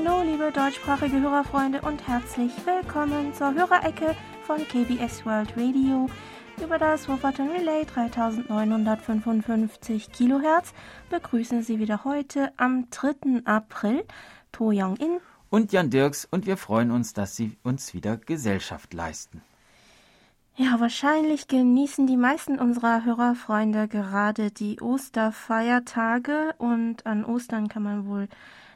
Hallo, liebe deutschsprachige Hörerfreunde und herzlich willkommen zur Hörerecke von KBS World Radio. Über das Wofferton Relay 3955 Kilohertz begrüßen Sie wieder heute am 3. April To Young-in und Jan Dirks und wir freuen uns, dass Sie uns wieder Gesellschaft leisten. Ja, wahrscheinlich genießen die meisten unserer Hörerfreunde gerade die Osterfeiertage und an Ostern kann man wohl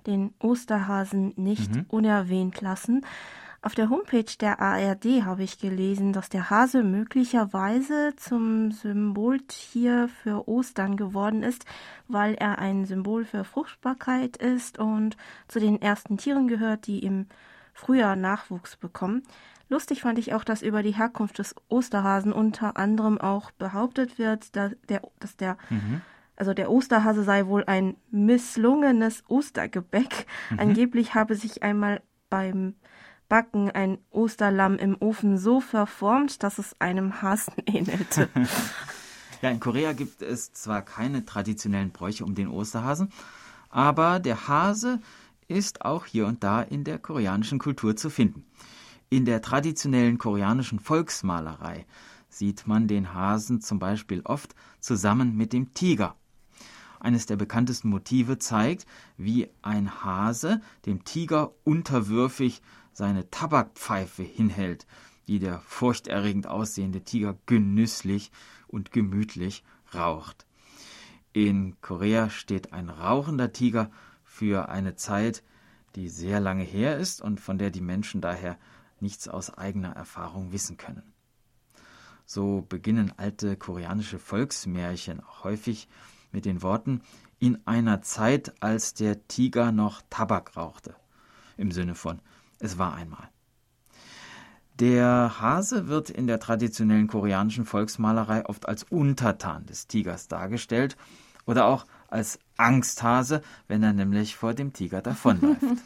den Osterhasen nicht mhm. unerwähnt lassen. Auf der Homepage der ARD habe ich gelesen, dass der Hase möglicherweise zum Symboltier für Ostern geworden ist, weil er ein Symbol für Fruchtbarkeit ist und zu den ersten Tieren gehört, die im Frühjahr Nachwuchs bekommen. Lustig fand ich auch, dass über die Herkunft des Osterhasen unter anderem auch behauptet wird, dass der, dass der mhm also der Osterhase sei wohl ein misslungenes Ostergebäck. Mhm. Angeblich habe sich einmal beim Backen ein Osterlamm im Ofen so verformt, dass es einem Hasen ähnelte. ja, in Korea gibt es zwar keine traditionellen Bräuche um den Osterhasen, aber der Hase ist auch hier und da in der koreanischen Kultur zu finden. In der traditionellen koreanischen Volksmalerei sieht man den Hasen zum Beispiel oft zusammen mit dem Tiger eines der bekanntesten Motive, zeigt, wie ein Hase dem Tiger unterwürfig seine Tabakpfeife hinhält, die der furchterregend aussehende Tiger genüsslich und gemütlich raucht. In Korea steht ein rauchender Tiger für eine Zeit, die sehr lange her ist und von der die Menschen daher nichts aus eigener Erfahrung wissen können. So beginnen alte koreanische Volksmärchen auch häufig mit den Worten in einer Zeit, als der Tiger noch Tabak rauchte. Im Sinne von es war einmal. Der Hase wird in der traditionellen koreanischen Volksmalerei oft als Untertan des Tigers dargestellt oder auch als Angsthase, wenn er nämlich vor dem Tiger davonläuft.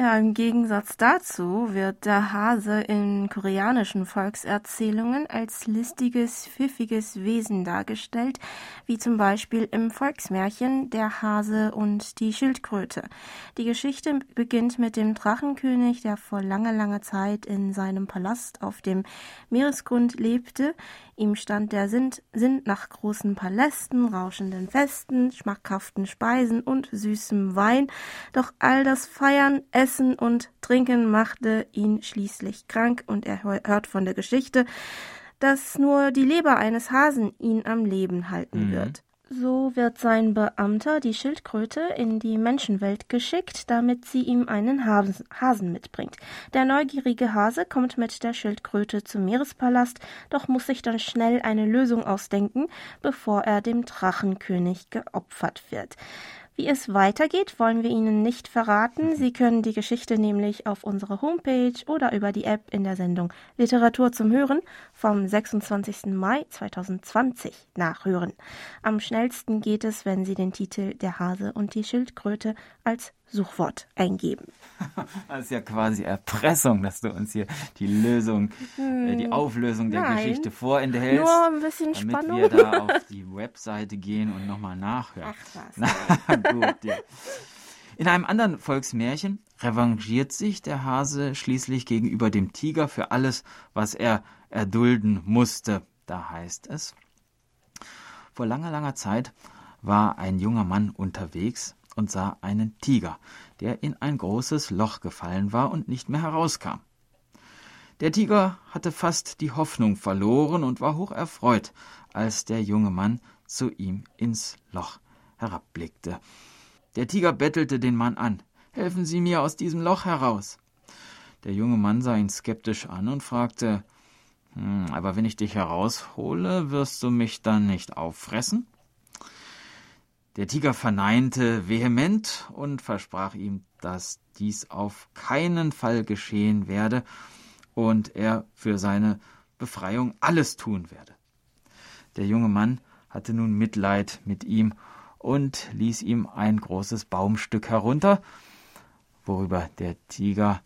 Ja, im Gegensatz dazu wird der Hase in koreanischen Volkserzählungen als listiges, pfiffiges Wesen dargestellt, wie zum Beispiel im Volksmärchen Der Hase und die Schildkröte. Die Geschichte beginnt mit dem Drachenkönig, der vor langer, langer Zeit in seinem Palast auf dem Meeresgrund lebte. Ihm stand der Sinn, nach großen Palästen, rauschenden Festen, schmackhaften Speisen und süßem Wein. Doch all das Feiern, Essen und Trinken machte ihn schließlich krank und er hört von der Geschichte, dass nur die Leber eines Hasen ihn am Leben halten mhm. wird. So wird sein Beamter, die Schildkröte, in die Menschenwelt geschickt, damit sie ihm einen Hasen mitbringt. Der neugierige Hase kommt mit der Schildkröte zum Meerespalast, doch muss sich dann schnell eine Lösung ausdenken, bevor er dem Drachenkönig geopfert wird. Wie es weitergeht, wollen wir Ihnen nicht verraten. Sie können die Geschichte nämlich auf unserer Homepage oder über die App in der Sendung Literatur zum Hören vom 26. Mai 2020 nachhören. Am schnellsten geht es, wenn Sie den Titel Der Hase und die Schildkröte als Suchwort eingeben. Das ist ja quasi Erpressung, dass du uns hier die Lösung, äh, die hm, Auflösung der Nein, Geschichte vorenthältst. Nur ein bisschen damit Spannung. wir da auf die Webseite gehen und nochmal nachhören. Ach was. Na gut, ja. In einem anderen Volksmärchen revanchiert sich der Hase schließlich gegenüber dem Tiger für alles, was er erdulden musste. Da heißt es, vor langer, langer Zeit war ein junger Mann unterwegs, und sah einen Tiger, der in ein großes Loch gefallen war und nicht mehr herauskam. Der Tiger hatte fast die Hoffnung verloren und war hoch erfreut, als der junge Mann zu ihm ins Loch herabblickte. Der Tiger bettelte den Mann an. Helfen Sie mir aus diesem Loch heraus. Der junge Mann sah ihn skeptisch an und fragte hm, Aber wenn ich dich heraushole, wirst du mich dann nicht auffressen? Der Tiger verneinte vehement und versprach ihm, dass dies auf keinen Fall geschehen werde und er für seine Befreiung alles tun werde. Der junge Mann hatte nun Mitleid mit ihm und ließ ihm ein großes Baumstück herunter, worüber der Tiger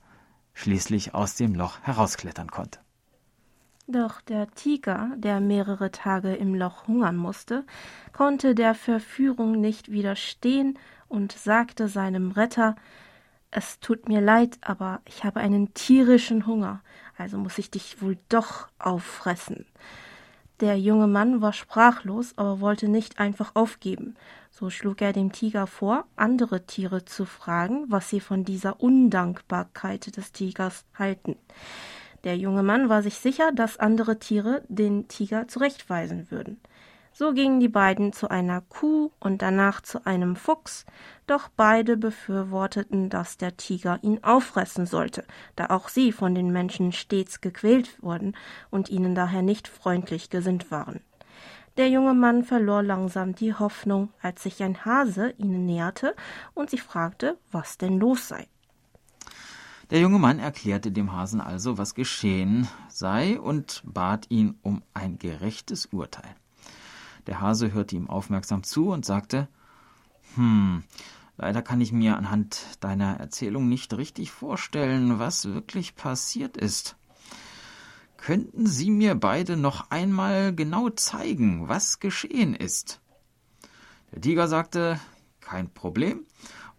schließlich aus dem Loch herausklettern konnte. Doch der Tiger, der mehrere Tage im Loch hungern musste, konnte der Verführung nicht widerstehen und sagte seinem Retter es tut mir leid, aber ich habe einen tierischen Hunger, also muss ich dich wohl doch auffressen. Der junge Mann war sprachlos, aber wollte nicht einfach aufgeben. So schlug er dem Tiger vor, andere Tiere zu fragen, was sie von dieser Undankbarkeit des Tigers halten. Der junge Mann war sich sicher, dass andere Tiere den Tiger zurechtweisen würden. So gingen die beiden zu einer Kuh und danach zu einem Fuchs, doch beide befürworteten, dass der Tiger ihn auffressen sollte, da auch sie von den Menschen stets gequält wurden und ihnen daher nicht freundlich gesinnt waren. Der junge Mann verlor langsam die Hoffnung, als sich ein Hase ihnen näherte und sie fragte, was denn los sei. Der junge Mann erklärte dem Hasen also, was geschehen sei und bat ihn um ein gerechtes Urteil. Der Hase hörte ihm aufmerksam zu und sagte Hm, leider kann ich mir anhand deiner Erzählung nicht richtig vorstellen, was wirklich passiert ist. Könnten Sie mir beide noch einmal genau zeigen, was geschehen ist? Der Tiger sagte Kein Problem,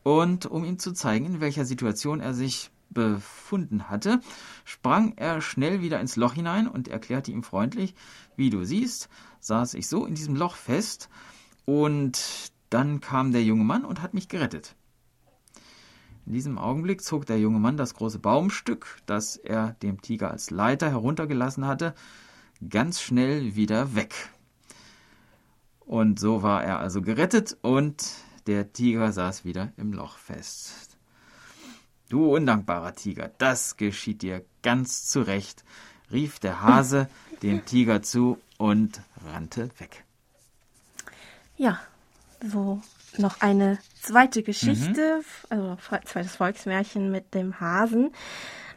und um ihm zu zeigen, in welcher Situation er sich befunden hatte, sprang er schnell wieder ins Loch hinein und erklärte ihm freundlich, wie du siehst, saß ich so in diesem Loch fest und dann kam der junge Mann und hat mich gerettet. In diesem Augenblick zog der junge Mann das große Baumstück, das er dem Tiger als Leiter heruntergelassen hatte, ganz schnell wieder weg. Und so war er also gerettet und der Tiger saß wieder im Loch fest. Du undankbarer Tiger, das geschieht dir ganz zu Recht, rief der Hase dem Tiger zu und rannte weg. Ja, so noch eine zweite Geschichte, mhm. also zweites Volksmärchen mit dem Hasen.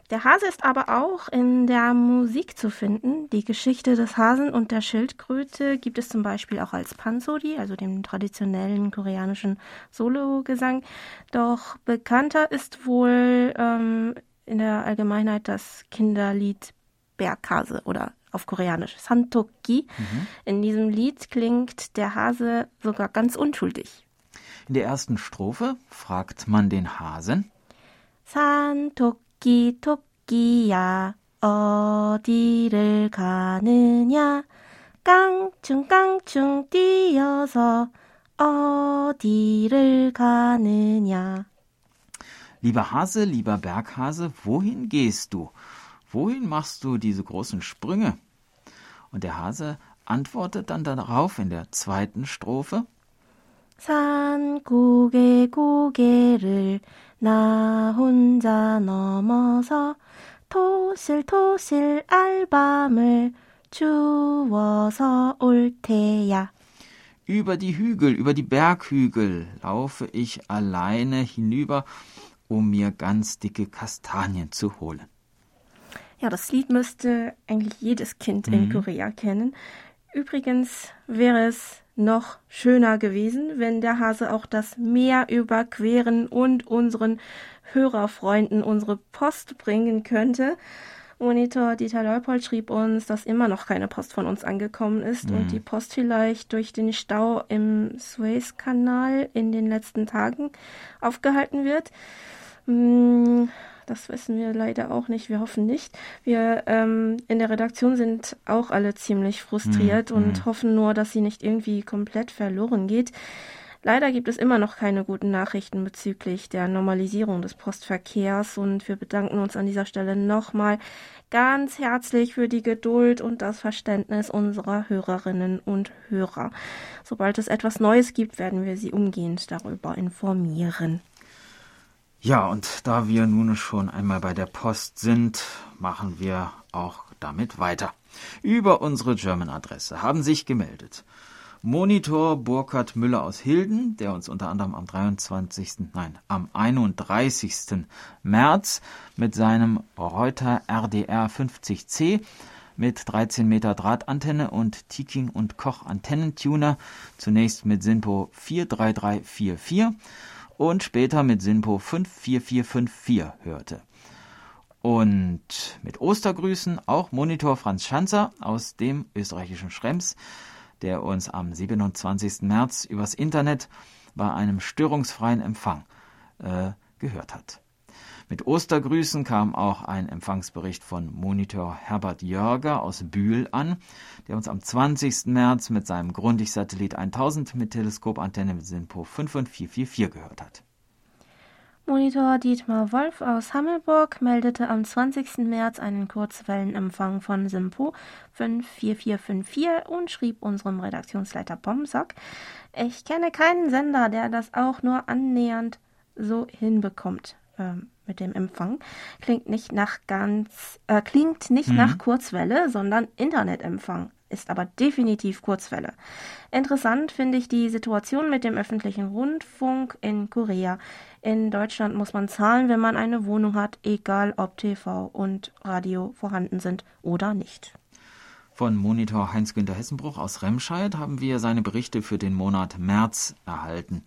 Der Hase ist aber auch in der Musik zu finden. Die Geschichte des Hasen und der Schildkröte gibt es zum Beispiel auch als Pansori, also dem traditionellen koreanischen Sologesang. Doch bekannter ist wohl ähm, in der Allgemeinheit das Kinderlied Berghase oder auf Koreanisch Santoki. Mhm. In diesem Lied klingt der Hase sogar ganz unschuldig. In der ersten Strophe fragt man den Hasen. Santoki. 토끼 토끼야 어디를 가느냐 깡충깡충 뛰어서 어디를 가느냐 Lieber Hase, lieber Berghase, wohin gehst du? Wohin machst du diese großen Sprünge? Und der Hase antwortet dann darauf in der zweiten Strophe. 산 고개 고개를 나 혼자 넘어서 토실토실 알밤을 주워서 올 테야. Über die Hügel, über die Berghügel laufe ich alleine hinüber, um mir ganz dicke Kastanien zu holen. Ja, das Lied müsste eigentlich jedes Kind mhm. in Korea kennen. Übrigens wäre es noch schöner gewesen, wenn der Hase auch das Meer überqueren und unseren Hörerfreunden unsere Post bringen könnte. Monitor Dieter Leupold schrieb uns, dass immer noch keine Post von uns angekommen ist mhm. und die Post vielleicht durch den Stau im Suezkanal in den letzten Tagen aufgehalten wird. Das wissen wir leider auch nicht. Wir hoffen nicht. Wir ähm, in der Redaktion sind auch alle ziemlich frustriert mhm. und mhm. hoffen nur, dass sie nicht irgendwie komplett verloren geht. Leider gibt es immer noch keine guten Nachrichten bezüglich der Normalisierung des Postverkehrs und wir bedanken uns an dieser Stelle nochmal ganz herzlich für die Geduld und das Verständnis unserer Hörerinnen und Hörer. Sobald es etwas Neues gibt, werden wir Sie umgehend darüber informieren. Ja, und da wir nun schon einmal bei der Post sind, machen wir auch damit weiter. Über unsere German-Adresse haben sich gemeldet Monitor Burkhard Müller aus Hilden, der uns unter anderem am 23., nein, am 31. März mit seinem Reuter RDR 50C mit 13 Meter Drahtantenne und Tiking und Koch Antennentuner zunächst mit Sinpo 43344 und später mit Sinpo 54454 hörte. Und mit Ostergrüßen auch Monitor Franz Schanzer aus dem österreichischen Schrems, der uns am 27. März übers Internet bei einem störungsfreien Empfang äh, gehört hat. Mit Ostergrüßen kam auch ein Empfangsbericht von Monitor Herbert Jörger aus Bühl an, der uns am 20. März mit seinem Grundig-Satellit 1000 mit Teleskopantenne mit SINPO 5 und 444 gehört hat. Monitor Dietmar Wolf aus Hammelburg meldete am 20. März einen Kurzwellenempfang von SIMPO 54454 und schrieb unserem Redaktionsleiter Pomsack, ich kenne keinen Sender, der das auch nur annähernd so hinbekommt. Ähm, mit dem Empfang klingt nicht nach ganz äh, klingt nicht mhm. nach Kurzwelle, sondern Internetempfang ist aber definitiv Kurzwelle. Interessant finde ich die Situation mit dem öffentlichen Rundfunk in Korea. In Deutschland muss man zahlen, wenn man eine Wohnung hat, egal ob TV und Radio vorhanden sind oder nicht. Von Monitor Heinz-Günter Hessenbruch aus Remscheid haben wir seine Berichte für den Monat März erhalten.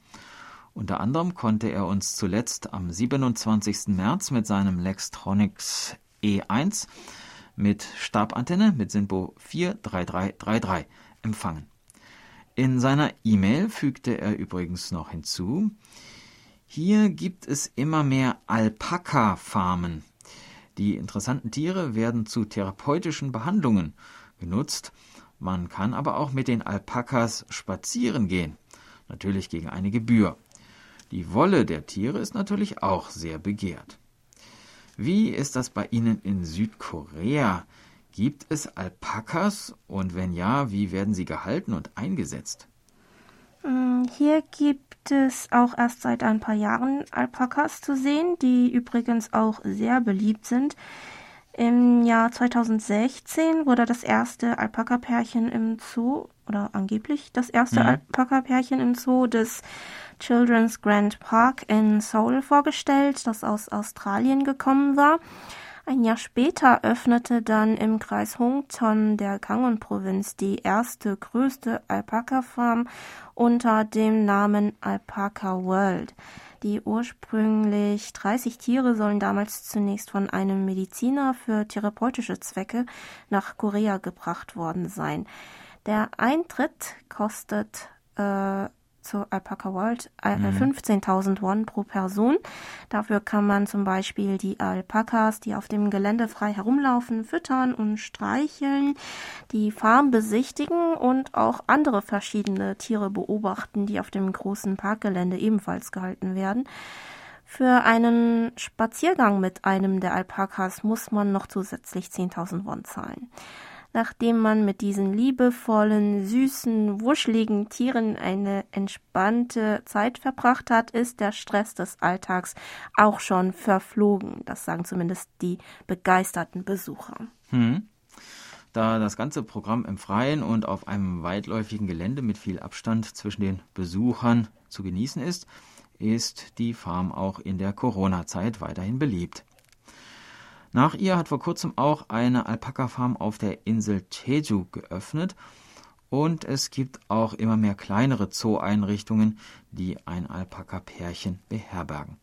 Unter anderem konnte er uns zuletzt am 27. März mit seinem Lextronics E1 mit Stabantenne mit SINPO 43333 empfangen. In seiner E-Mail fügte er übrigens noch hinzu, hier gibt es immer mehr Alpaka-Farmen. Die interessanten Tiere werden zu therapeutischen Behandlungen genutzt. Man kann aber auch mit den Alpakas spazieren gehen, natürlich gegen eine Gebühr. Die Wolle der Tiere ist natürlich auch sehr begehrt. Wie ist das bei Ihnen in Südkorea? Gibt es Alpakas und wenn ja, wie werden sie gehalten und eingesetzt? Mm, hier gibt es auch erst seit ein paar Jahren Alpakas zu sehen, die übrigens auch sehr beliebt sind. Im Jahr 2016 wurde das erste Alpaka-Pärchen im Zoo, oder angeblich das erste mhm. Alpaka-Pärchen im Zoo des Children's Grand Park in Seoul vorgestellt, das aus Australien gekommen war. Ein Jahr später öffnete dann im Kreis Hongton der Gangwon-Provinz die erste größte Alpaka-Farm unter dem Namen Alpaca World. Die ursprünglich 30 Tiere sollen damals zunächst von einem Mediziner für therapeutische Zwecke nach Korea gebracht worden sein. Der Eintritt kostet äh, zur Alpaca World äh, mhm. 15.000 Won pro Person. Dafür kann man zum Beispiel die Alpakas, die auf dem Gelände frei herumlaufen, füttern und streicheln, die Farm besichtigen und auch andere verschiedene Tiere beobachten, die auf dem großen Parkgelände ebenfalls gehalten werden. Für einen Spaziergang mit einem der Alpakas muss man noch zusätzlich 10.000 Won zahlen. Nachdem man mit diesen liebevollen, süßen, wuscheligen Tieren eine entspannte Zeit verbracht hat, ist der Stress des Alltags auch schon verflogen. Das sagen zumindest die begeisterten Besucher. Hm. Da das ganze Programm im Freien und auf einem weitläufigen Gelände mit viel Abstand zwischen den Besuchern zu genießen ist, ist die Farm auch in der Corona-Zeit weiterhin beliebt. Nach ihr hat vor kurzem auch eine Alpaka-Farm auf der Insel Jeju geöffnet und es gibt auch immer mehr kleinere Zoo-Einrichtungen, die ein Alpaka-Pärchen beherbergen.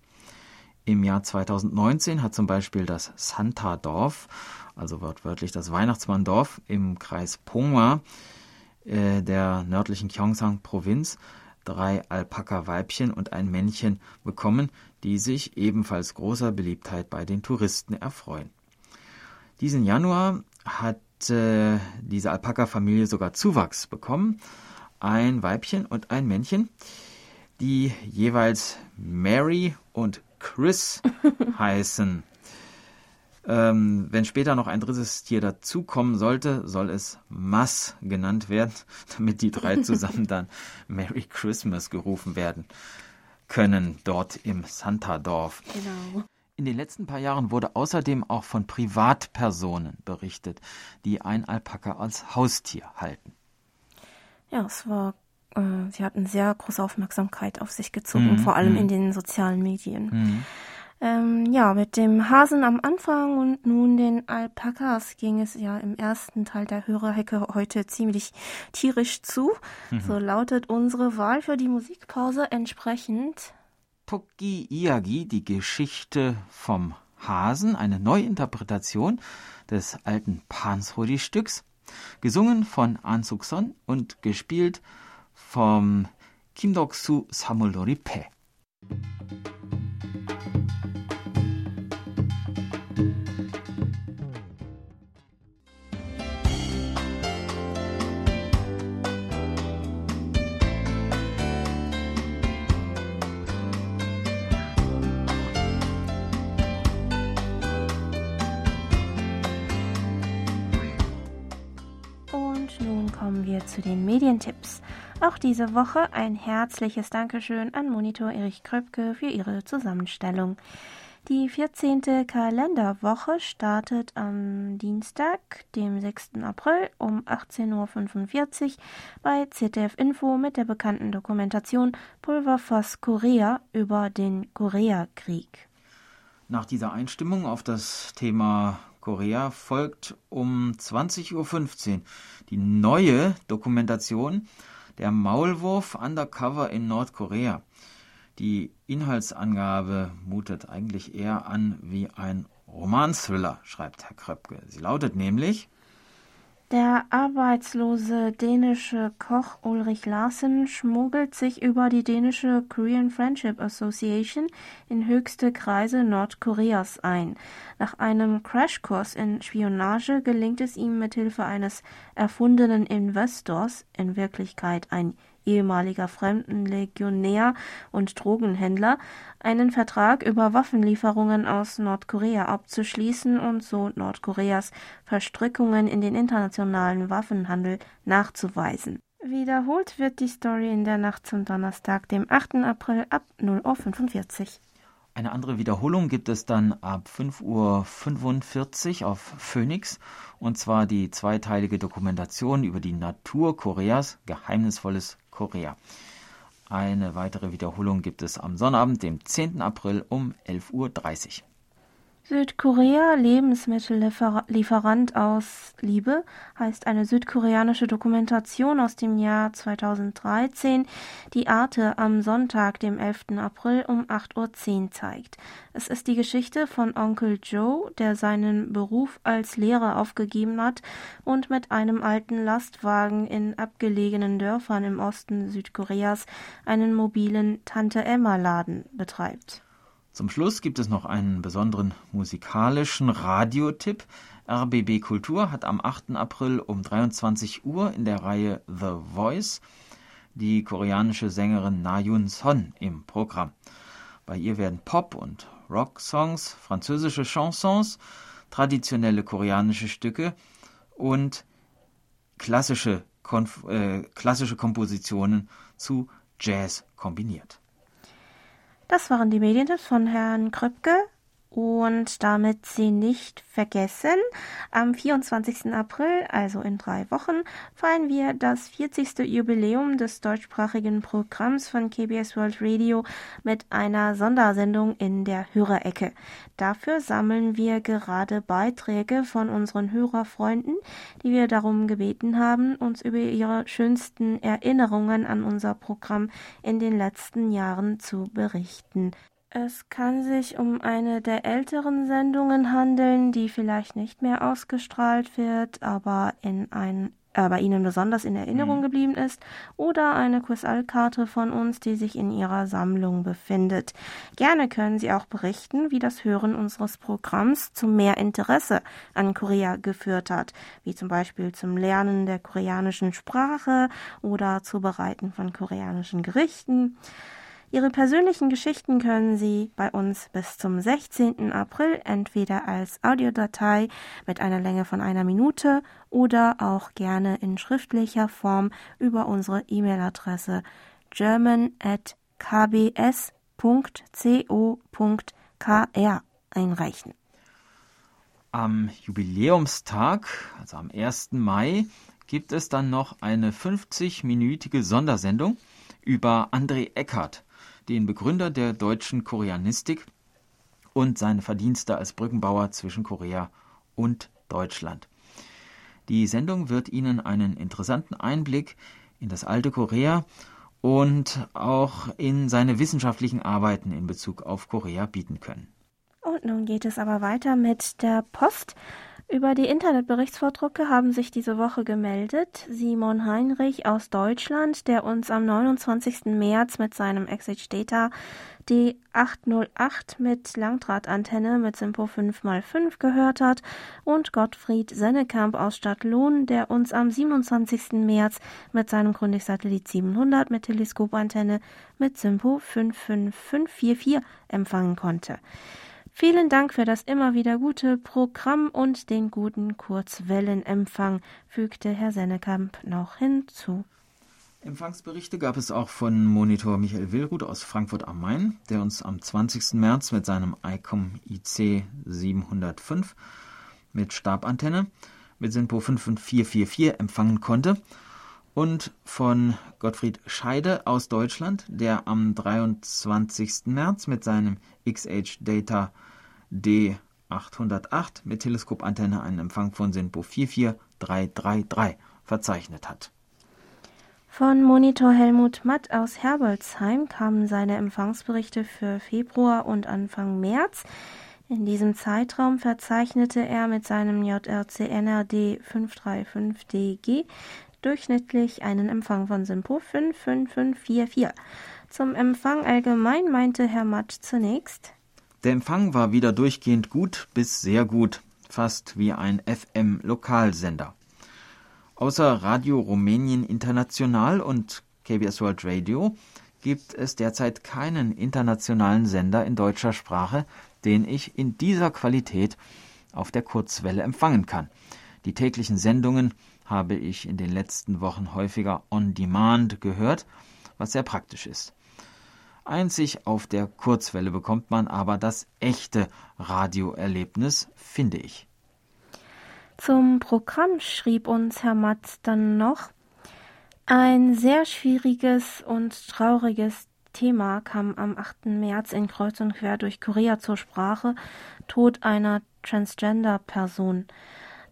Im Jahr 2019 hat zum Beispiel das Santa-Dorf, also wortwörtlich das Weihnachtsmanndorf im Kreis Ponga äh, der nördlichen Gyeongsang-Provinz, drei Alpaka-Weibchen und ein Männchen bekommen, die sich ebenfalls großer Beliebtheit bei den Touristen erfreuen. Diesen Januar hat äh, diese Alpaka-Familie sogar Zuwachs bekommen. Ein Weibchen und ein Männchen, die jeweils Mary und Chris heißen. Ähm, wenn später noch ein drittes Tier dazukommen sollte, soll es Mass genannt werden, damit die drei zusammen dann Merry Christmas gerufen werden können dort im Santa-Dorf. Genau. In den letzten paar Jahren wurde außerdem auch von Privatpersonen berichtet, die ein Alpaka als Haustier halten. Ja, es war, äh, sie hatten sehr große Aufmerksamkeit auf sich gezogen, mhm. vor allem mhm. in den sozialen Medien. Mhm. Ähm, ja, mit dem Hasen am Anfang und nun den Alpakas ging es ja im ersten Teil der Hörerhecke heute ziemlich tierisch zu. Mhm. So lautet unsere Wahl für die Musikpause entsprechend. Toki Iagi, die Geschichte vom Hasen, eine Neuinterpretation des alten Pansrodi-Stücks, gesungen von An Suk-son und gespielt vom Kim Dok-su Samulori Pe nun kommen wir zu den Medientipps. Auch diese Woche ein herzliches Dankeschön an Monitor Erich Kröpke für ihre Zusammenstellung. Die 14. Kalenderwoche startet am Dienstag, dem 6. April um 18.45 Uhr bei ZDF Info mit der bekannten Dokumentation Pulverfass Korea über den Koreakrieg. Nach dieser Einstimmung auf das Thema Korea folgt um 20.15 Uhr die neue Dokumentation Der Maulwurf Undercover in Nordkorea. Die Inhaltsangabe mutet eigentlich eher an wie ein Roman-Thriller, schreibt Herr Kröpke. Sie lautet nämlich der arbeitslose dänische Koch Ulrich Larsen schmuggelt sich über die dänische Korean Friendship Association in höchste Kreise Nordkoreas ein. Nach einem Crashkurs in Spionage gelingt es ihm mithilfe eines erfundenen Investors, in Wirklichkeit ein ehemaliger Fremdenlegionär und Drogenhändler, einen Vertrag über Waffenlieferungen aus Nordkorea abzuschließen und so Nordkoreas Verstrickungen in den internationalen Waffenhandel nachzuweisen. Wiederholt wird die Story in der Nacht zum Donnerstag, dem 8. April ab 0.45 Uhr. Eine andere Wiederholung gibt es dann ab 5.45 Uhr auf Phoenix, und zwar die zweiteilige Dokumentation über die Natur Koreas, Geheimnisvolles Korea. Eine weitere Wiederholung gibt es am Sonnabend, dem 10. April um 11.30 Uhr. Südkorea, Lebensmittellieferant aus Liebe, heißt eine südkoreanische Dokumentation aus dem Jahr 2013, die Arte am Sonntag, dem 11. April um 8.10 Uhr zeigt. Es ist die Geschichte von Onkel Joe, der seinen Beruf als Lehrer aufgegeben hat und mit einem alten Lastwagen in abgelegenen Dörfern im Osten Südkoreas einen mobilen Tante-Emma-Laden betreibt. Zum Schluss gibt es noch einen besonderen musikalischen Radiotipp. RBB Kultur hat am 8. April um 23 Uhr in der Reihe The Voice die koreanische Sängerin Na Yun Son im Programm. Bei ihr werden Pop- und Rock-Songs, französische Chansons, traditionelle koreanische Stücke und klassische, Konf äh, klassische Kompositionen zu Jazz kombiniert. Das waren die Medientipps von Herrn Kröpke. Und damit Sie nicht vergessen, am 24. April, also in drei Wochen, feiern wir das 40. Jubiläum des deutschsprachigen Programms von KBS World Radio mit einer Sondersendung in der Hörerecke. Dafür sammeln wir gerade Beiträge von unseren Hörerfreunden, die wir darum gebeten haben, uns über ihre schönsten Erinnerungen an unser Programm in den letzten Jahren zu berichten. Es kann sich um eine der älteren Sendungen handeln, die vielleicht nicht mehr ausgestrahlt wird, aber in ein äh, bei Ihnen besonders in Erinnerung mhm. geblieben ist, oder eine Quizall-Karte von uns, die sich in Ihrer Sammlung befindet. Gerne können Sie auch berichten, wie das Hören unseres Programms zu mehr Interesse an Korea geführt hat, wie zum Beispiel zum Lernen der koreanischen Sprache oder Zubereiten von koreanischen Gerichten. Ihre persönlichen Geschichten können Sie bei uns bis zum 16. April entweder als Audiodatei mit einer Länge von einer Minute oder auch gerne in schriftlicher Form über unsere E-Mail-Adresse german@kbs.co.kr einreichen. Am Jubiläumstag, also am 1. Mai, gibt es dann noch eine 50-minütige Sondersendung über André Eckert, den Begründer der deutschen Koreanistik und seine Verdienste als Brückenbauer zwischen Korea und Deutschland. Die Sendung wird Ihnen einen interessanten Einblick in das alte Korea und auch in seine wissenschaftlichen Arbeiten in Bezug auf Korea bieten können. Und nun geht es aber weiter mit der Post. Über die Internetberichtsvordrucke haben sich diese Woche gemeldet Simon Heinrich aus Deutschland, der uns am 29. März mit seinem XH Data D808 mit Langdrahtantenne mit Simpo 5x5 gehört hat und Gottfried Sennekamp aus Stadtlohn, der uns am 27. März mit seinem Grundig-Satellit 700 mit Teleskopantenne mit Simpo 55544 empfangen konnte. Vielen Dank für das immer wieder gute Programm und den guten Kurzwellenempfang, fügte Herr Sennekamp noch hinzu. Empfangsberichte gab es auch von Monitor Michael Willruth aus Frankfurt am Main, der uns am 20. März mit seinem ICOM IC 705 mit Stabantenne mit SINPO 55444 empfangen konnte und von Gottfried Scheide aus Deutschland, der am 23. März mit seinem XH Data D808 mit Teleskopantenne einen Empfang von SINPO 44333 verzeichnet hat. Von Monitor Helmut Matt aus Herbolzheim kamen seine Empfangsberichte für Februar und Anfang März. In diesem Zeitraum verzeichnete er mit seinem JRC NRD 535DG durchschnittlich einen Empfang von Simpo 55544. Zum Empfang allgemein meinte Herr Matt zunächst. Der Empfang war wieder durchgehend gut bis sehr gut, fast wie ein FM-Lokalsender. Außer Radio Rumänien International und KBS World Radio gibt es derzeit keinen internationalen Sender in deutscher Sprache, den ich in dieser Qualität auf der Kurzwelle empfangen kann. Die täglichen Sendungen habe ich in den letzten Wochen häufiger on demand gehört, was sehr praktisch ist. Einzig auf der Kurzwelle bekommt man aber das echte Radioerlebnis, finde ich. Zum Programm schrieb uns Herr Matz dann noch, ein sehr schwieriges und trauriges Thema kam am 8. März in Kreuz und Quer durch Korea zur Sprache, Tod einer Transgender-Person.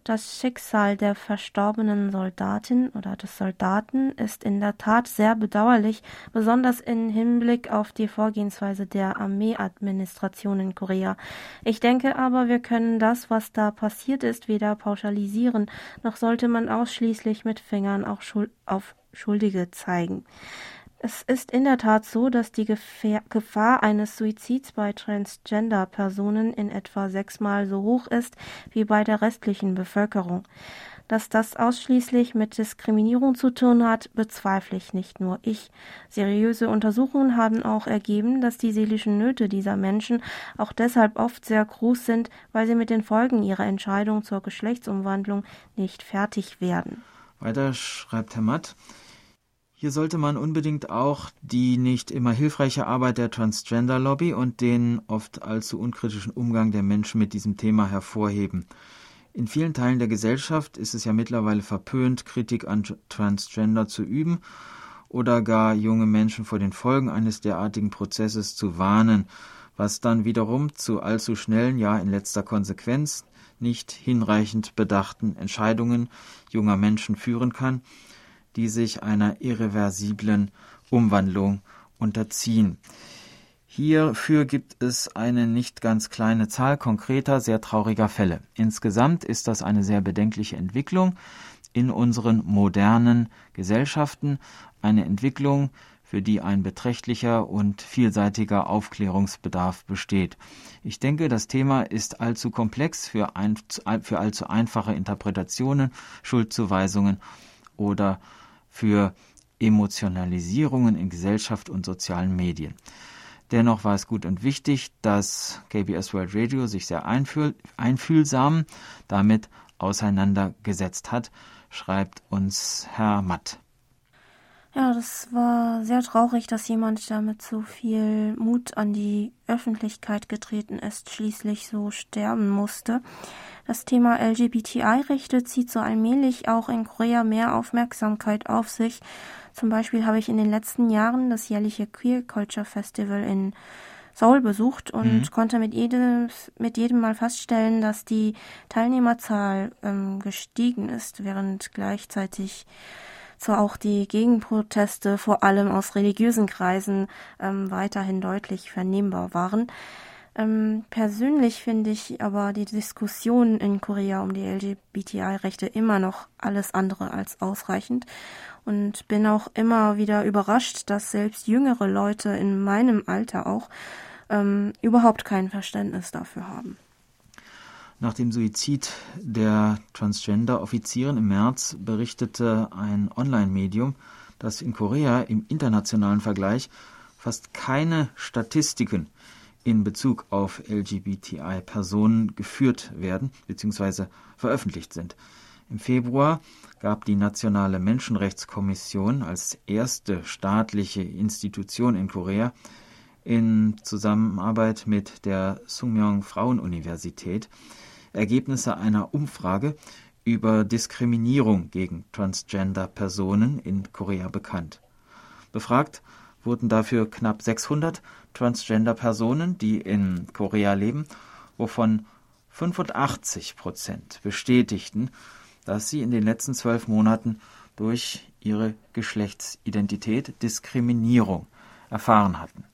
Das Schicksal der verstorbenen Soldatin oder des Soldaten ist in der Tat sehr bedauerlich, besonders im Hinblick auf die Vorgehensweise der Armeeadministration in Korea. Ich denke aber, wir können das, was da passiert ist, weder pauschalisieren, noch sollte man ausschließlich mit Fingern auf Schuldige zeigen. Es ist in der Tat so, dass die Gefahr eines Suizids bei Transgender-Personen in etwa sechsmal so hoch ist wie bei der restlichen Bevölkerung. Dass das ausschließlich mit Diskriminierung zu tun hat, bezweifle ich nicht nur ich. Seriöse Untersuchungen haben auch ergeben, dass die seelischen Nöte dieser Menschen auch deshalb oft sehr groß sind, weil sie mit den Folgen ihrer Entscheidung zur Geschlechtsumwandlung nicht fertig werden. Weiter schreibt Herr Matt, hier sollte man unbedingt auch die nicht immer hilfreiche Arbeit der Transgender-Lobby und den oft allzu unkritischen Umgang der Menschen mit diesem Thema hervorheben. In vielen Teilen der Gesellschaft ist es ja mittlerweile verpönt, Kritik an Transgender zu üben oder gar junge Menschen vor den Folgen eines derartigen Prozesses zu warnen, was dann wiederum zu allzu schnellen, ja in letzter Konsequenz nicht hinreichend bedachten Entscheidungen junger Menschen führen kann, die sich einer irreversiblen Umwandlung unterziehen. Hierfür gibt es eine nicht ganz kleine Zahl konkreter, sehr trauriger Fälle. Insgesamt ist das eine sehr bedenkliche Entwicklung in unseren modernen Gesellschaften, eine Entwicklung, für die ein beträchtlicher und vielseitiger Aufklärungsbedarf besteht. Ich denke, das Thema ist allzu komplex für, ein, für allzu einfache Interpretationen, Schuldzuweisungen oder für Emotionalisierungen in Gesellschaft und sozialen Medien. Dennoch war es gut und wichtig, dass KBS World Radio sich sehr einfühl einfühlsam damit auseinandergesetzt hat, schreibt uns Herr Matt. Ja, das war sehr traurig, dass jemand, der mit so viel Mut an die Öffentlichkeit getreten ist, schließlich so sterben musste. Das Thema LGBTI-Rechte zieht so allmählich auch in Korea mehr Aufmerksamkeit auf sich. Zum Beispiel habe ich in den letzten Jahren das jährliche Queer Culture Festival in Seoul besucht und mhm. konnte mit jedem, mit jedem Mal feststellen, dass die Teilnehmerzahl ähm, gestiegen ist, während gleichzeitig zwar auch die Gegenproteste vor allem aus religiösen Kreisen ähm, weiterhin deutlich vernehmbar waren. Ähm, persönlich finde ich aber die Diskussion in Korea um die LGBTI-Rechte immer noch alles andere als ausreichend und bin auch immer wieder überrascht, dass selbst jüngere Leute in meinem Alter auch ähm, überhaupt kein Verständnis dafür haben. Nach dem Suizid der Transgender-Offizierin im März berichtete ein Online-Medium, dass in Korea im internationalen Vergleich fast keine Statistiken in Bezug auf LGBTI-Personen geführt werden bzw. veröffentlicht sind. Im Februar gab die Nationale Menschenrechtskommission als erste staatliche Institution in Korea in Zusammenarbeit mit der Sungmyung Frauenuniversität Ergebnisse einer Umfrage über Diskriminierung gegen Transgender-Personen in Korea bekannt. Befragt wurden dafür knapp 600 Transgender-Personen, die in Korea leben, wovon 85 Prozent bestätigten, dass sie in den letzten zwölf Monaten durch ihre Geschlechtsidentität Diskriminierung erfahren hatten.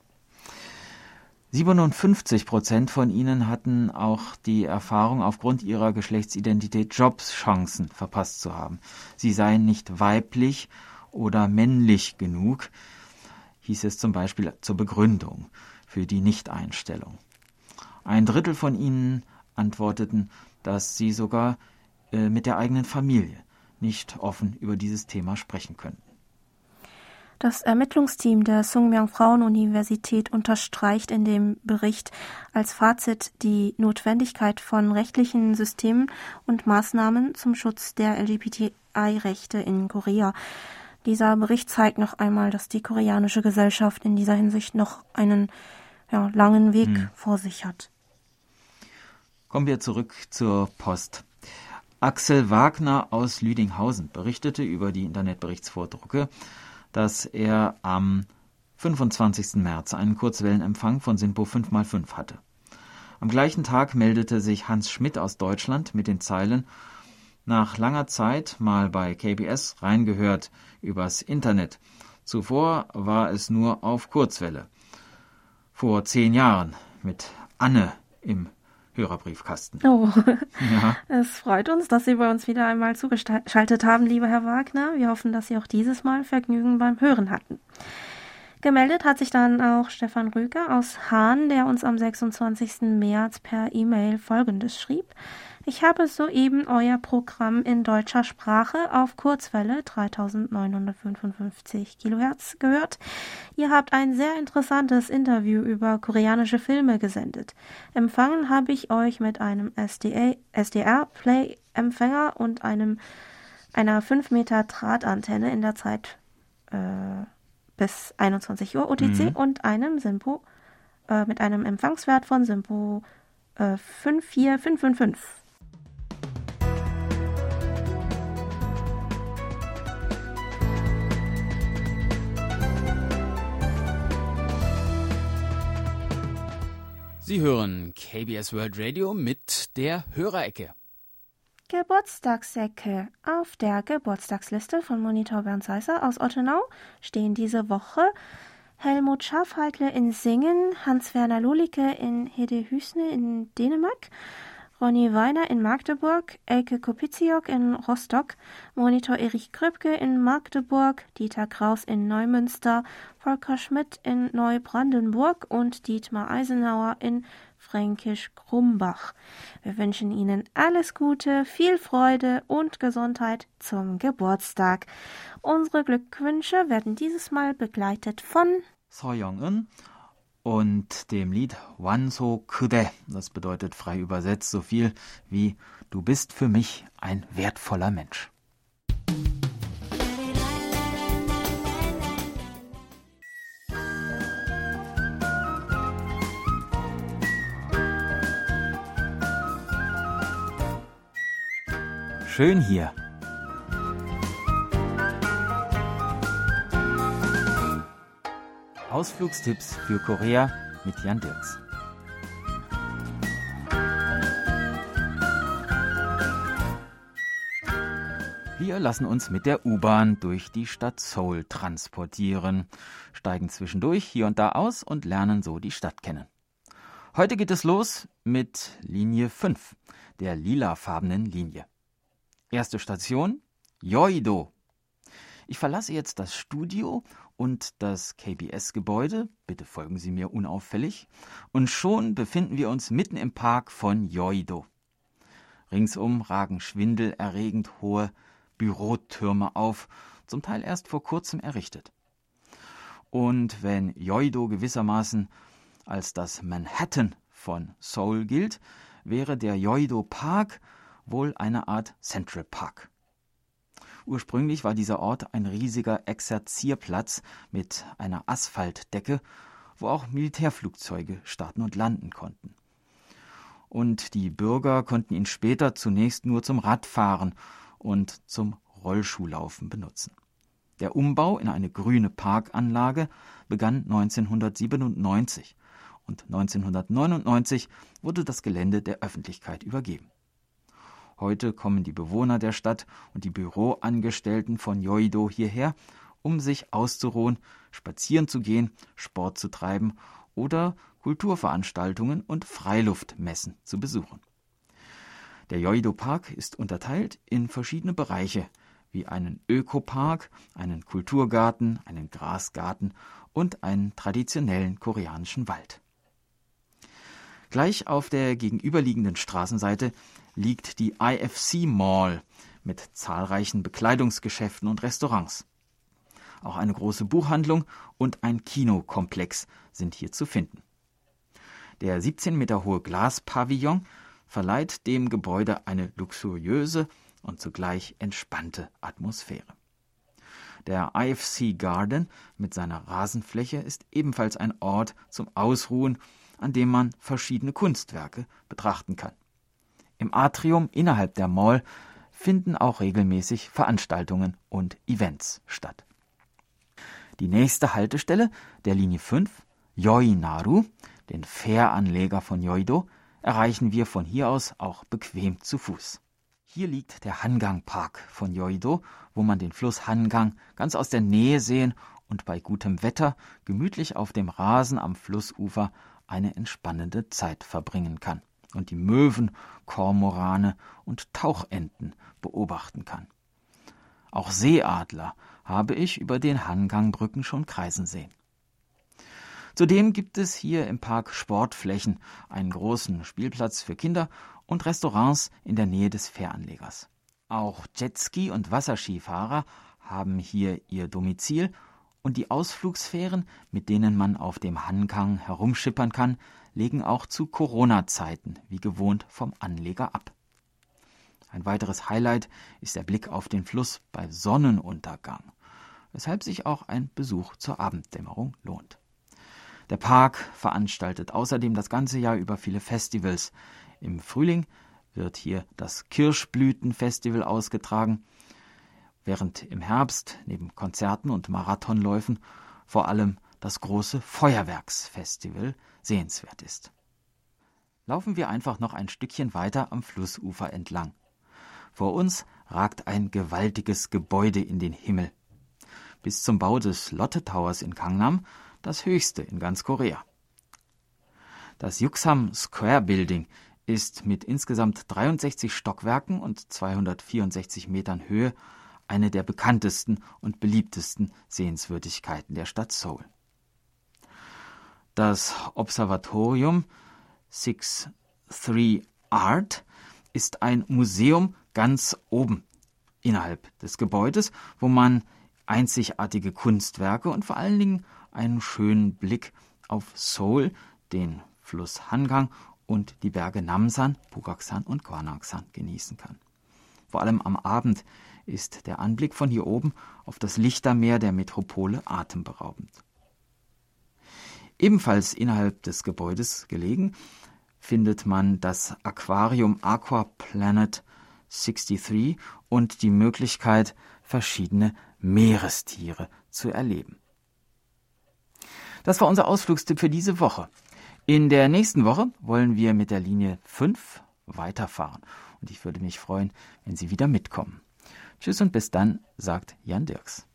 57 Prozent von ihnen hatten auch die Erfahrung, aufgrund ihrer Geschlechtsidentität Jobschancen verpasst zu haben. Sie seien nicht weiblich oder männlich genug, hieß es zum Beispiel zur Begründung für die Nichteinstellung. Ein Drittel von ihnen antworteten, dass sie sogar äh, mit der eigenen Familie nicht offen über dieses Thema sprechen könnten. Das Ermittlungsteam der Sungmyang Frauenuniversität unterstreicht in dem Bericht als Fazit die Notwendigkeit von rechtlichen Systemen und Maßnahmen zum Schutz der LGBTI-Rechte in Korea. Dieser Bericht zeigt noch einmal, dass die koreanische Gesellschaft in dieser Hinsicht noch einen ja, langen Weg hm. vor sich hat. Kommen wir zurück zur Post. Axel Wagner aus Lüdinghausen berichtete über die Internetberichtsvordrucke dass er am 25. März einen Kurzwellenempfang von SINPO 5x5 hatte. Am gleichen Tag meldete sich Hans Schmidt aus Deutschland mit den Zeilen Nach langer Zeit mal bei KBS reingehört übers Internet. Zuvor war es nur auf Kurzwelle. Vor zehn Jahren mit Anne im Hörerbriefkasten. Oh, ja. es freut uns, dass Sie bei uns wieder einmal zugeschaltet haben, lieber Herr Wagner. Wir hoffen, dass Sie auch dieses Mal Vergnügen beim Hören hatten. Gemeldet hat sich dann auch Stefan Rüger aus Hahn, der uns am 26. März per E-Mail Folgendes schrieb. Ich habe soeben euer Programm in deutscher Sprache auf Kurzwelle 3955 Kilohertz gehört. Ihr habt ein sehr interessantes Interview über koreanische Filme gesendet. Empfangen habe ich euch mit einem SDR-Play-Empfänger und einem einer 5 Meter Drahtantenne in der Zeit äh, bis 21 Uhr UTC mhm. und einem Simpo äh, mit einem Empfangswert von Simpo äh, 54555. Sie hören KBS World Radio mit der Hörerecke. Geburtstagsecke. Auf der Geburtstagsliste von Monitor Bernd Seisser aus Ottenau stehen diese Woche Helmut Schafheikle in Singen, Hans-Werner Lulicke in Hedehüsne in Dänemark, Ronny Weiner in Magdeburg, Elke Kopiziok in Rostock, Monitor Erich Kröpke in Magdeburg, Dieter Kraus in Neumünster, Volker Schmidt in Neubrandenburg und Dietmar Eisenauer in Fränkisch Krumbach. Wir wünschen Ihnen alles Gute, viel Freude und Gesundheit zum Geburtstag. Unsere Glückwünsche werden dieses Mal begleitet von So Young-eun und dem Lied Wanso Kude. Das bedeutet frei übersetzt so viel wie Du bist für mich ein wertvoller Mensch. Schön hier. Ausflugstipps für Korea mit Jan Dirks. Wir lassen uns mit der U-Bahn durch die Stadt Seoul transportieren, steigen zwischendurch hier und da aus und lernen so die Stadt kennen. Heute geht es los mit Linie 5, der lilafarbenen Linie. Erste Station Yoido. Ich verlasse jetzt das Studio und das KBS-Gebäude, bitte folgen Sie mir unauffällig, und schon befinden wir uns mitten im Park von Yoido. Ringsum ragen schwindelerregend hohe Bürotürme auf, zum Teil erst vor kurzem errichtet. Und wenn Yoido gewissermaßen als das Manhattan von Seoul gilt, wäre der Yoido Park wohl eine Art Central Park. Ursprünglich war dieser Ort ein riesiger Exerzierplatz mit einer Asphaltdecke, wo auch Militärflugzeuge starten und landen konnten. Und die Bürger konnten ihn später zunächst nur zum Radfahren und zum Rollschuhlaufen benutzen. Der Umbau in eine grüne Parkanlage begann 1997 und 1999 wurde das Gelände der Öffentlichkeit übergeben. Heute kommen die Bewohner der Stadt und die Büroangestellten von Yoido hierher, um sich auszuruhen, spazieren zu gehen, Sport zu treiben oder Kulturveranstaltungen und Freiluftmessen zu besuchen. Der Yoido Park ist unterteilt in verschiedene Bereiche, wie einen Ökopark, einen Kulturgarten, einen Grasgarten und einen traditionellen koreanischen Wald. Gleich auf der gegenüberliegenden Straßenseite liegt die IFC Mall mit zahlreichen Bekleidungsgeschäften und Restaurants. Auch eine große Buchhandlung und ein Kinokomplex sind hier zu finden. Der 17 Meter hohe Glaspavillon verleiht dem Gebäude eine luxuriöse und zugleich entspannte Atmosphäre. Der IFC Garden mit seiner Rasenfläche ist ebenfalls ein Ort zum Ausruhen, an dem man verschiedene Kunstwerke betrachten kann. Im Atrium innerhalb der Mall finden auch regelmäßig Veranstaltungen und Events statt. Die nächste Haltestelle der Linie 5, Yoinaru, den Fähranleger von Yoido, erreichen wir von hier aus auch bequem zu Fuß. Hier liegt der Hangang Park von Yoido, wo man den Fluss Hangang ganz aus der Nähe sehen und bei gutem Wetter gemütlich auf dem Rasen am Flussufer eine entspannende Zeit verbringen kann und die Möwen, Kormorane und Tauchenten beobachten kann. Auch Seeadler habe ich über den Hangangbrücken schon kreisen sehen. Zudem gibt es hier im Park Sportflächen, einen großen Spielplatz für Kinder und Restaurants in der Nähe des Fähranlegers. Auch Jetski und Wasserskifahrer haben hier ihr Domizil und die Ausflugsfähren, mit denen man auf dem Hangang herumschippern kann, legen auch zu Corona-Zeiten wie gewohnt vom Anleger ab. Ein weiteres Highlight ist der Blick auf den Fluss bei Sonnenuntergang, weshalb sich auch ein Besuch zur Abenddämmerung lohnt. Der Park veranstaltet außerdem das ganze Jahr über viele Festivals. Im Frühling wird hier das Kirschblütenfestival ausgetragen, während im Herbst neben Konzerten und Marathonläufen vor allem das große Feuerwerksfestival sehenswert ist. Laufen wir einfach noch ein Stückchen weiter am Flussufer entlang. Vor uns ragt ein gewaltiges Gebäude in den Himmel. Bis zum Bau des Lotte Towers in Gangnam das höchste in ganz Korea. Das Yuksam Square Building ist mit insgesamt 63 Stockwerken und 264 Metern Höhe eine der bekanntesten und beliebtesten Sehenswürdigkeiten der Stadt Seoul. Das Observatorium 63 Art ist ein Museum ganz oben innerhalb des Gebäudes, wo man einzigartige Kunstwerke und vor allen Dingen einen schönen Blick auf Seoul, den Fluss Hangang und die Berge Namsan, Pugaksan und Gwanaksan genießen kann. Vor allem am Abend ist der Anblick von hier oben auf das Lichtermeer der Metropole atemberaubend. Ebenfalls innerhalb des Gebäudes gelegen findet man das Aquarium Aqua Planet 63 und die Möglichkeit, verschiedene Meerestiere zu erleben. Das war unser Ausflugstipp für diese Woche. In der nächsten Woche wollen wir mit der Linie 5 weiterfahren und ich würde mich freuen, wenn Sie wieder mitkommen. Tschüss und bis dann, sagt Jan Dirks.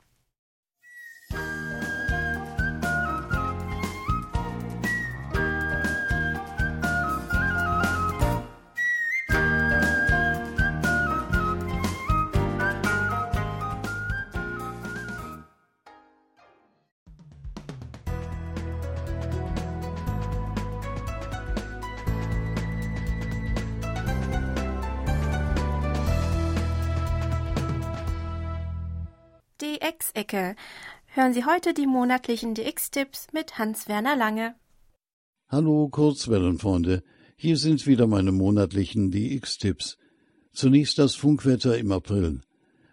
DX-Ecke. Hören Sie heute die monatlichen DX-Tipps mit Hans-Werner Lange. Hallo Kurzwellenfreunde, hier sind wieder meine monatlichen DX-Tipps. Zunächst das Funkwetter im April.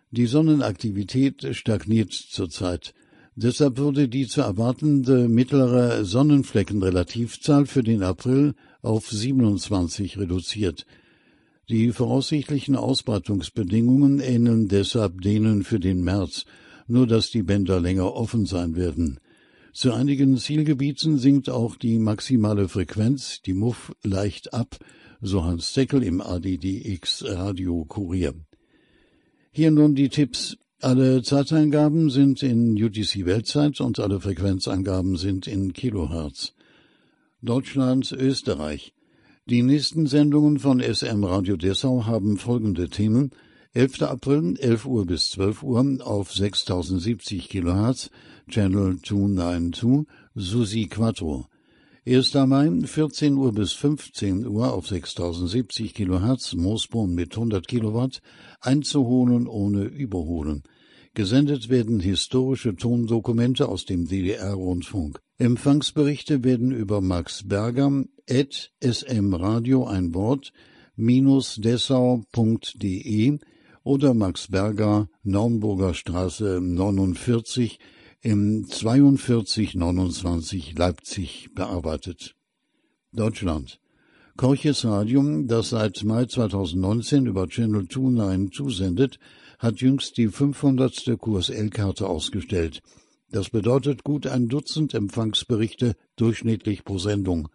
Die Sonnenaktivität stagniert zurzeit. Deshalb wurde die zu erwartende mittlere Sonnenfleckenrelativzahl für den April auf 27 reduziert. Die voraussichtlichen Ausbreitungsbedingungen ähneln deshalb denen für den März, nur dass die Bänder länger offen sein werden. Zu einigen Zielgebieten sinkt auch die maximale Frequenz, die Muff, leicht ab, so Hans Zeckel im ADDX Radio Kurier. Hier nun die Tipps. Alle Zeiteingaben sind in UTC Weltzeit und alle Frequenzangaben sind in Kilohertz. Deutschland, Österreich. Die nächsten Sendungen von SM Radio Dessau haben folgende Themen. 11. April, 11 Uhr bis 12 Uhr auf 6070 Kilohertz, Channel 292, Susi Quattro. 1. Mai, 14 Uhr bis 15 Uhr auf 6070 Kilohertz, Moosbohnen mit 100 Kilowatt, einzuholen ohne Überholen. Gesendet werden historische Tondokumente aus dem DDR-Rundfunk. Empfangsberichte werden über Max Berger, at smradio ein Wort, minus dessau.de oder Max Berger, Naumburger Straße 49 im 4229 Leipzig bearbeitet. Deutschland. Korches Radium, das seit Mai 2019 über Channel 29 zusendet, hat jüngst die 500. Kurs L-Karte ausgestellt. Das bedeutet gut ein Dutzend Empfangsberichte durchschnittlich pro Sendung.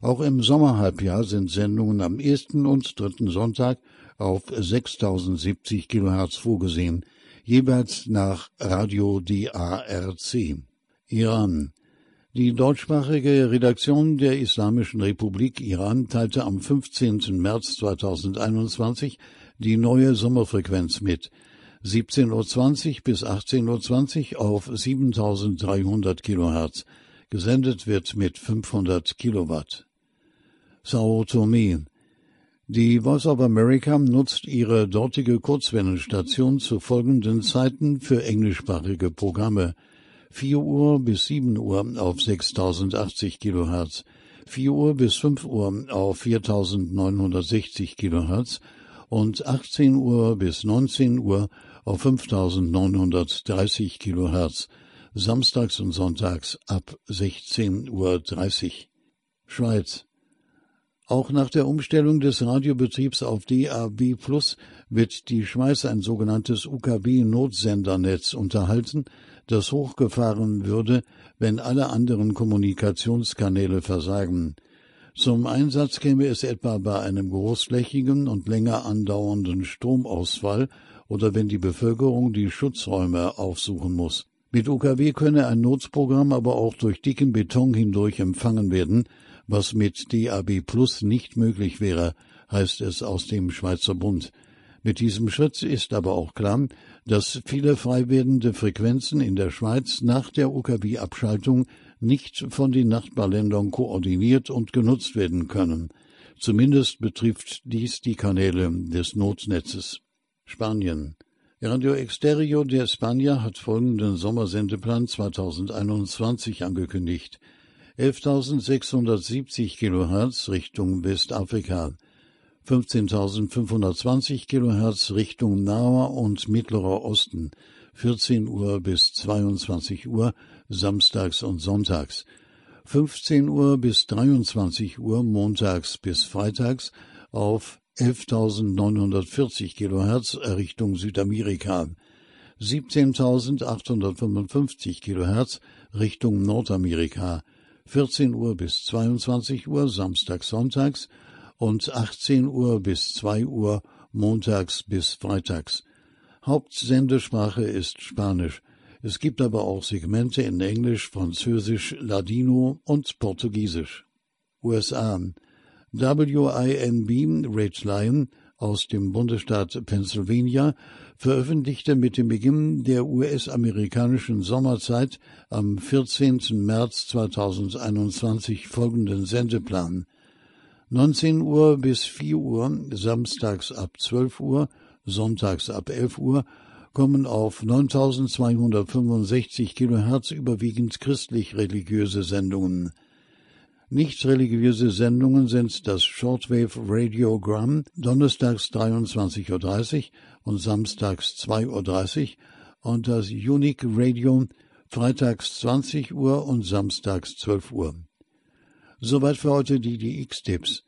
Auch im Sommerhalbjahr sind Sendungen am ersten und dritten Sonntag auf 6070 Kilohertz vorgesehen, jeweils nach Radio DARC. Iran. Die deutschsprachige Redaktion der Islamischen Republik Iran teilte am 15. März 2021 die neue Sommerfrequenz mit. 17.20 Uhr bis 18.20 Uhr auf 7300 Kilohertz. Gesendet wird mit 500 Kilowatt. Sao Tome. Die Voice of America nutzt ihre dortige Kurzwellenstation zu folgenden Zeiten für englischsprachige Programme. 4 Uhr bis 7 Uhr auf 6080 Kilohertz, 4 Uhr bis 5 Uhr auf 4960 Kilohertz und 18 Uhr bis 19 Uhr auf 5930 Kilohertz, samstags und sonntags ab 16.30 Uhr. Schweiz auch nach der Umstellung des Radiobetriebs auf DAB Plus wird die Schweiz ein sogenanntes UKW-Notsendernetz unterhalten, das hochgefahren würde, wenn alle anderen Kommunikationskanäle versagen. Zum Einsatz käme es etwa bei einem großflächigen und länger andauernden Stromausfall oder wenn die Bevölkerung die Schutzräume aufsuchen muss. Mit UKW könne ein Notprogramm aber auch durch dicken Beton hindurch empfangen werden, was mit DAB Plus nicht möglich wäre, heißt es aus dem Schweizer Bund. Mit diesem Schritt ist aber auch klar, dass viele frei werdende Frequenzen in der Schweiz nach der UKW-Abschaltung nicht von den Nachbarländern koordiniert und genutzt werden können. Zumindest betrifft dies die Kanäle des Notnetzes. Spanien. Radio Exterior de España hat folgenden Sommersendeplan 2021 angekündigt. 11.670 Kilohertz Richtung Westafrika, 15.520 Kilohertz Richtung Naher und Mittlerer Osten, 14 Uhr bis 22 Uhr samstags und sonntags, 15 Uhr bis 23 Uhr montags bis freitags auf 11.940 Kilohertz Richtung Südamerika, 17.855 Kilohertz Richtung Nordamerika, 14 Uhr bis 22 Uhr samstags, sonntags und 18 Uhr bis 2 Uhr montags bis freitags. Hauptsendesprache ist Spanisch. Es gibt aber auch Segmente in Englisch, Französisch, Ladino und Portugiesisch. USA WINB Red Lion aus dem Bundesstaat Pennsylvania veröffentlichte mit dem Beginn der US-amerikanischen Sommerzeit am 14. März 2021 folgenden Sendeplan. 19 Uhr bis 4 Uhr, samstags ab 12 Uhr, sonntags ab 11 Uhr, kommen auf 9265 Kilohertz überwiegend christlich-religiöse Sendungen. Nicht religiöse Sendungen sind das Shortwave Radiogramm donnerstags 23.30 Uhr und samstags 2.30 Uhr und das Unique Radio freitags 20 Uhr und samstags 12 Uhr. Soweit für heute die DX-Tipps.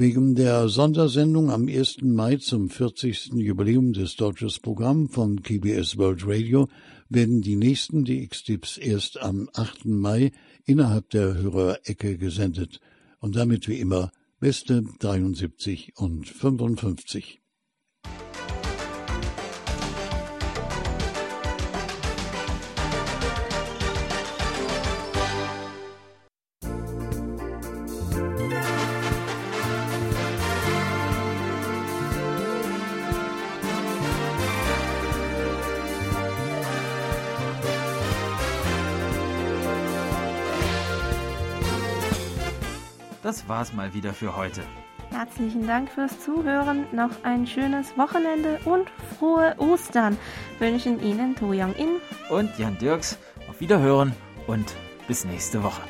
Wegen der Sondersendung am 1. Mai zum 40. Jubiläum des Deutsches Programm von KBS World Radio werden die nächsten DX-Tipps erst am 8. Mai innerhalb der Hörerecke gesendet und damit wie immer beste 73 und 55. war's mal wieder für heute. Herzlichen Dank fürs Zuhören. Noch ein schönes Wochenende und frohe Ostern wünschen Ihnen To Young In und Jan Dirks. Auf Wiederhören und bis nächste Woche.